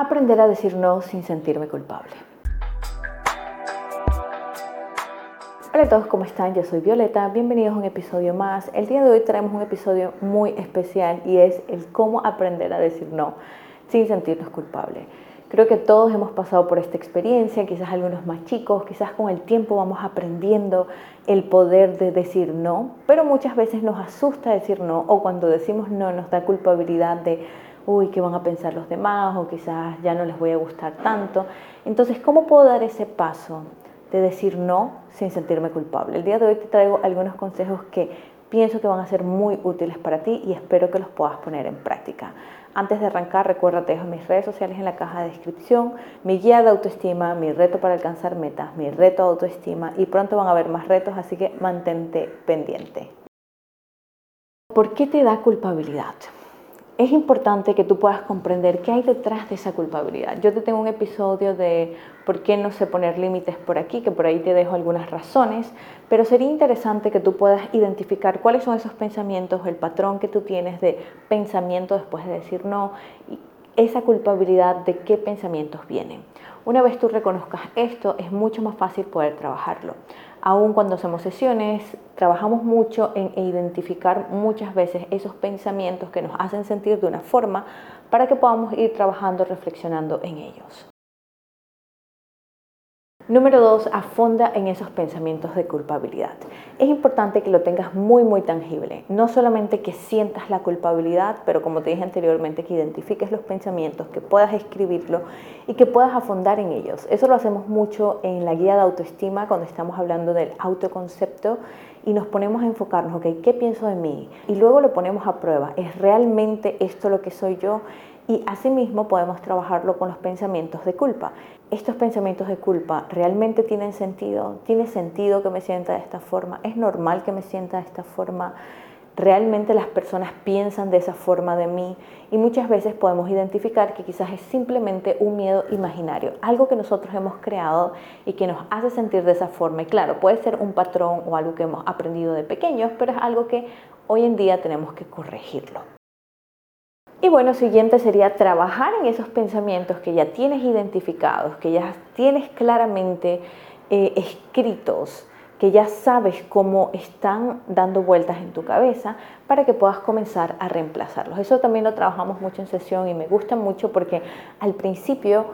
Aprender a decir no sin sentirme culpable. Hola a todos, ¿cómo están? Yo soy Violeta, bienvenidos a un episodio más. El día de hoy traemos un episodio muy especial y es el cómo aprender a decir no sin sentirnos culpables. Creo que todos hemos pasado por esta experiencia, quizás algunos más chicos, quizás con el tiempo vamos aprendiendo el poder de decir no, pero muchas veces nos asusta decir no o cuando decimos no nos da culpabilidad de uy, ¿qué van a pensar los demás? O quizás ya no les voy a gustar tanto. Entonces, ¿cómo puedo dar ese paso de decir no sin sentirme culpable? El día de hoy te traigo algunos consejos que pienso que van a ser muy útiles para ti y espero que los puedas poner en práctica. Antes de arrancar, recuerda, te dejo mis redes sociales en la caja de descripción, mi guía de autoestima, mi reto para alcanzar metas, mi reto de autoestima y pronto van a haber más retos, así que mantente pendiente. ¿Por qué te da culpabilidad? Es importante que tú puedas comprender qué hay detrás de esa culpabilidad. Yo te tengo un episodio de por qué no sé poner límites por aquí, que por ahí te dejo algunas razones, pero sería interesante que tú puedas identificar cuáles son esos pensamientos, el patrón que tú tienes de pensamiento después de decir no, y esa culpabilidad de qué pensamientos vienen. Una vez tú reconozcas esto, es mucho más fácil poder trabajarlo. Aún cuando hacemos sesiones, trabajamos mucho en identificar muchas veces esos pensamientos que nos hacen sentir de una forma para que podamos ir trabajando, reflexionando en ellos. Número dos, afonda en esos pensamientos de culpabilidad. Es importante que lo tengas muy, muy tangible. No solamente que sientas la culpabilidad, pero como te dije anteriormente, que identifiques los pensamientos, que puedas escribirlo y que puedas afondar en ellos. Eso lo hacemos mucho en la guía de autoestima cuando estamos hablando del autoconcepto y nos ponemos a enfocarnos, ok, ¿qué pienso de mí? Y luego lo ponemos a prueba. ¿Es realmente esto lo que soy yo? Y asimismo podemos trabajarlo con los pensamientos de culpa. ¿Estos pensamientos de culpa realmente tienen sentido? ¿Tiene sentido que me sienta de esta forma? ¿Es normal que me sienta de esta forma? ¿Realmente las personas piensan de esa forma de mí? Y muchas veces podemos identificar que quizás es simplemente un miedo imaginario, algo que nosotros hemos creado y que nos hace sentir de esa forma. Y claro, puede ser un patrón o algo que hemos aprendido de pequeños, pero es algo que hoy en día tenemos que corregirlo. Y bueno, siguiente sería trabajar en esos pensamientos que ya tienes identificados, que ya tienes claramente eh, escritos, que ya sabes cómo están dando vueltas en tu cabeza para que puedas comenzar a reemplazarlos. Eso también lo trabajamos mucho en sesión y me gusta mucho porque al principio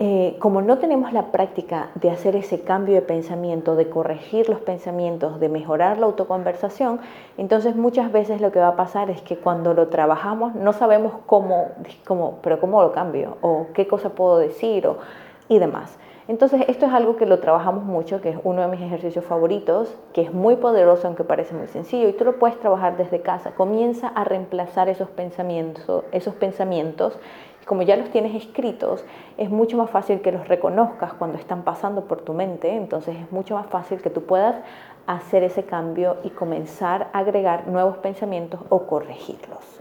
eh, como no tenemos la práctica de hacer ese cambio de pensamiento, de corregir los pensamientos, de mejorar la autoconversación, entonces muchas veces lo que va a pasar es que cuando lo trabajamos no sabemos cómo, cómo pero cómo lo cambio, o qué cosa puedo decir, o, y demás. Entonces esto es algo que lo trabajamos mucho, que es uno de mis ejercicios favoritos, que es muy poderoso aunque parece muy sencillo y tú lo puedes trabajar desde casa. Comienza a reemplazar esos pensamientos, esos pensamientos como ya los tienes escritos, es mucho más fácil que los reconozcas cuando están pasando por tu mente, entonces es mucho más fácil que tú puedas hacer ese cambio y comenzar a agregar nuevos pensamientos o corregirlos.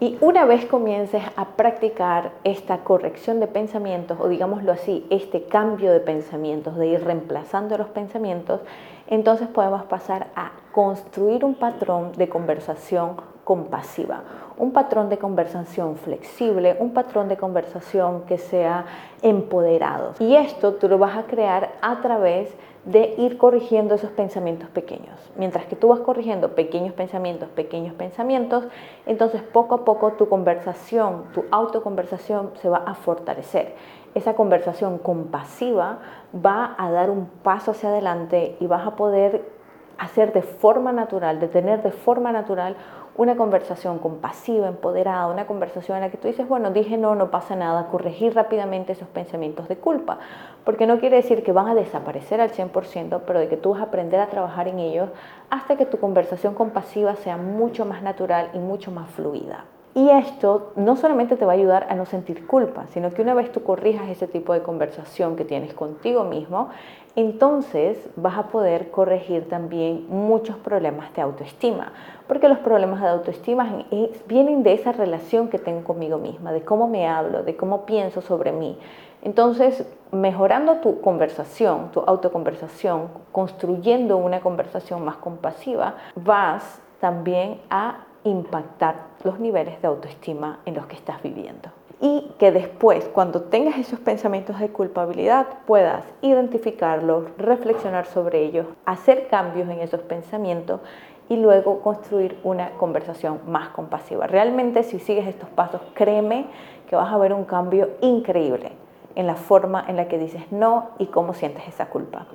Y una vez comiences a practicar esta corrección de pensamientos, o digámoslo así, este cambio de pensamientos, de ir reemplazando los pensamientos, entonces podemos pasar a construir un patrón de conversación compasiva, un patrón de conversación flexible, un patrón de conversación que sea empoderado. Y esto tú lo vas a crear a través de ir corrigiendo esos pensamientos pequeños. Mientras que tú vas corrigiendo pequeños pensamientos, pequeños pensamientos, entonces poco a poco tu conversación, tu autoconversación se va a fortalecer. Esa conversación compasiva va a dar un paso hacia adelante y vas a poder hacer de forma natural, de tener de forma natural una conversación compasiva, empoderada, una conversación en la que tú dices, bueno, dije no, no pasa nada, corregir rápidamente esos pensamientos de culpa, porque no quiere decir que van a desaparecer al 100%, pero de que tú vas a aprender a trabajar en ellos hasta que tu conversación compasiva sea mucho más natural y mucho más fluida. Y esto no solamente te va a ayudar a no sentir culpa, sino que una vez tú corrijas ese tipo de conversación que tienes contigo mismo, entonces vas a poder corregir también muchos problemas de autoestima, porque los problemas de autoestima vienen de esa relación que tengo conmigo misma, de cómo me hablo, de cómo pienso sobre mí. Entonces, mejorando tu conversación, tu autoconversación, construyendo una conversación más compasiva, vas también a impactar los niveles de autoestima en los que estás viviendo. Y que después, cuando tengas esos pensamientos de culpabilidad, puedas identificarlos, reflexionar sobre ellos, hacer cambios en esos pensamientos y luego construir una conversación más compasiva. Realmente si sigues estos pasos, créeme que vas a ver un cambio increíble en la forma en la que dices no y cómo sientes esa culpa.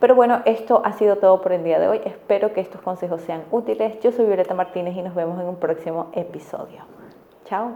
Pero bueno, esto ha sido todo por el día de hoy. Espero que estos consejos sean útiles. Yo soy Violeta Martínez y nos vemos en un próximo episodio. Chao.